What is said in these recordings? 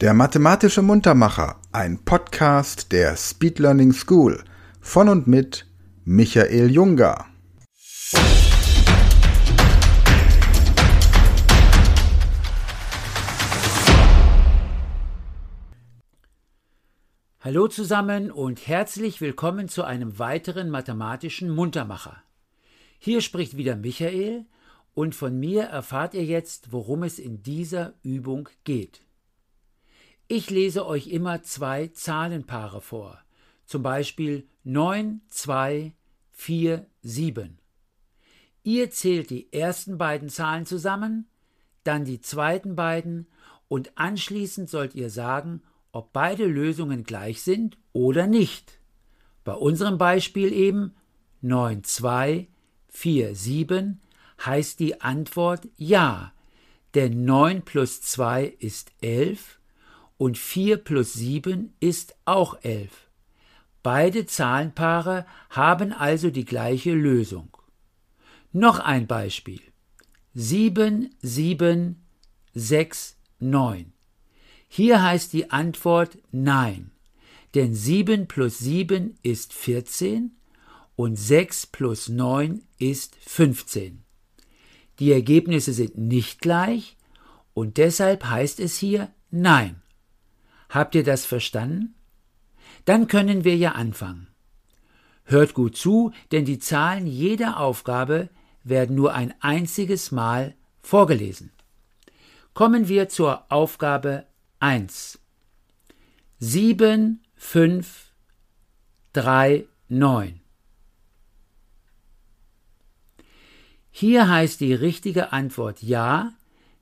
Der mathematische Muntermacher, ein Podcast der Speed Learning School von und mit Michael Junger. Hallo zusammen und herzlich willkommen zu einem weiteren mathematischen Muntermacher. Hier spricht wieder Michael und von mir erfahrt ihr jetzt, worum es in dieser Übung geht. Ich lese euch immer zwei Zahlenpaare vor, zum Beispiel 9, 2, 4, 7. Ihr zählt die ersten beiden Zahlen zusammen, dann die zweiten beiden und anschließend sollt ihr sagen, ob beide Lösungen gleich sind oder nicht. Bei unserem Beispiel eben 9, 2, 4, 7 heißt die Antwort ja, denn 9 plus 2 ist 11 und 4 plus 7 ist auch 11. Beide Zahlenpaare haben also die gleiche Lösung. Noch ein Beispiel. 7, 7, 6, 9. Hier heißt die Antwort Nein, denn 7 plus 7 ist 14 und 6 plus 9 ist 15. Die Ergebnisse sind nicht gleich und deshalb heißt es hier Nein. Habt ihr das verstanden? Dann können wir ja anfangen. Hört gut zu, denn die Zahlen jeder Aufgabe werden nur ein einziges Mal vorgelesen. Kommen wir zur Aufgabe 1. 7, 5, 3, 9. Hier heißt die richtige Antwort ja,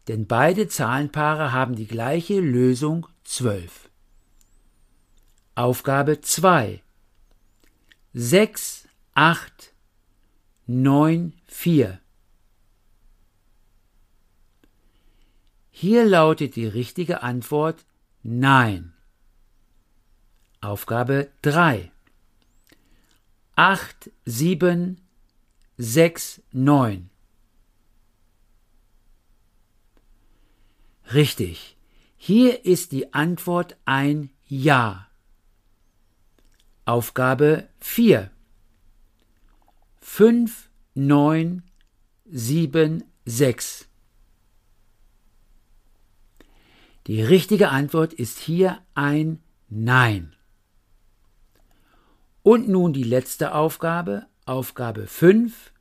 denn beide Zahlenpaare haben die gleiche Lösung 12. Aufgabe 2 6, 8, 9, 4. Hier lautet die richtige Antwort Nein. Aufgabe 3 8, 7, 6, 9. Richtig. Hier ist die Antwort ein Ja. Aufgabe 4. 5, 9, 7, 6. Die richtige Antwort ist hier ein Nein. Und nun die letzte Aufgabe, Aufgabe 5,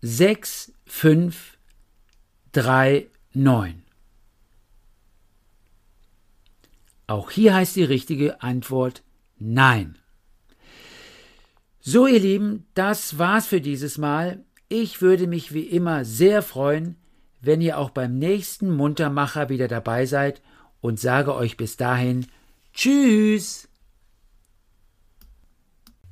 6, 5, 3, 9. Auch hier heißt die richtige Antwort Nein. So, ihr Lieben, das war's für dieses Mal. Ich würde mich wie immer sehr freuen, wenn ihr auch beim nächsten Muntermacher wieder dabei seid und sage euch bis dahin Tschüss.